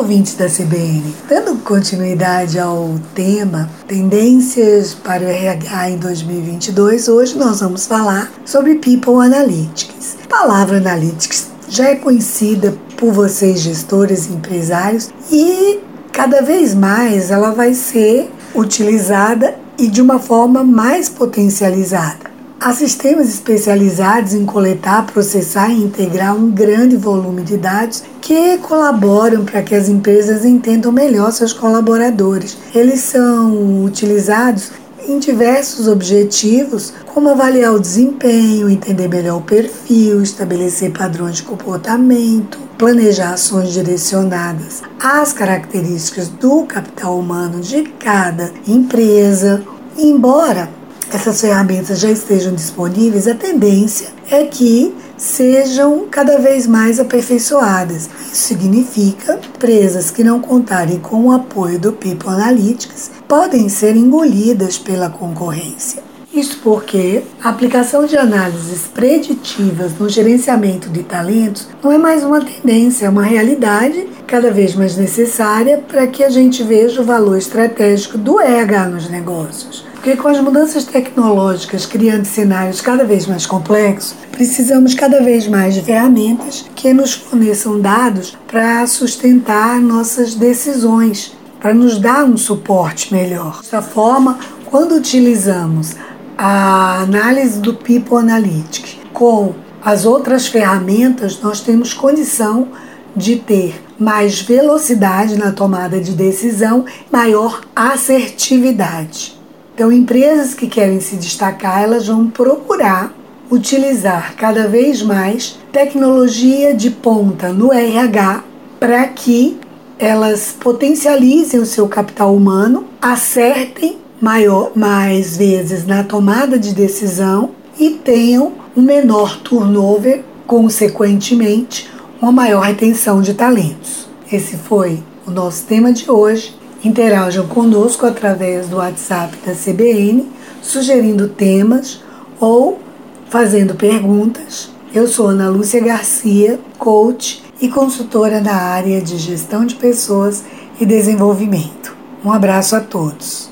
ouvintes da CBN. Dando continuidade ao tema Tendências para o RH em 2022, hoje nós vamos falar sobre People Analytics. A palavra Analytics já é conhecida por vocês, gestores e empresários, e cada vez mais ela vai ser utilizada e de uma forma mais potencializada. Há sistemas especializados em coletar, processar e integrar um grande volume de dados que colaboram para que as empresas entendam melhor seus colaboradores. Eles são utilizados em diversos objetivos, como avaliar o desempenho, entender melhor o perfil, estabelecer padrões de comportamento, planejar ações direcionadas às características do capital humano de cada empresa. Embora essas ferramentas já estejam disponíveis, a tendência é que sejam cada vez mais aperfeiçoadas. Isso significa empresas que não contarem com o apoio do People Analytics podem ser engolidas pela concorrência. Isso porque a aplicação de análises preditivas no gerenciamento de talentos não é mais uma tendência, é uma realidade cada vez mais necessária para que a gente veja o valor estratégico do RH nos negócios. Porque com as mudanças tecnológicas criando cenários cada vez mais complexos, precisamos cada vez mais de ferramentas que nos forneçam dados para sustentar nossas decisões, para nos dar um suporte melhor. Dessa forma, quando utilizamos a análise do People Analytics com as outras ferramentas, nós temos condição de ter mais velocidade na tomada de decisão, maior assertividade. Então, empresas que querem se destacar, elas vão procurar utilizar cada vez mais tecnologia de ponta no RH para que elas potencializem o seu capital humano, acertem maior, mais vezes na tomada de decisão e tenham um menor turnover, consequentemente, uma maior retenção de talentos. Esse foi o nosso tema de hoje. Interajam conosco através do WhatsApp da CBN, sugerindo temas ou fazendo perguntas. Eu sou Ana Lúcia Garcia, coach e consultora na área de gestão de pessoas e desenvolvimento. Um abraço a todos.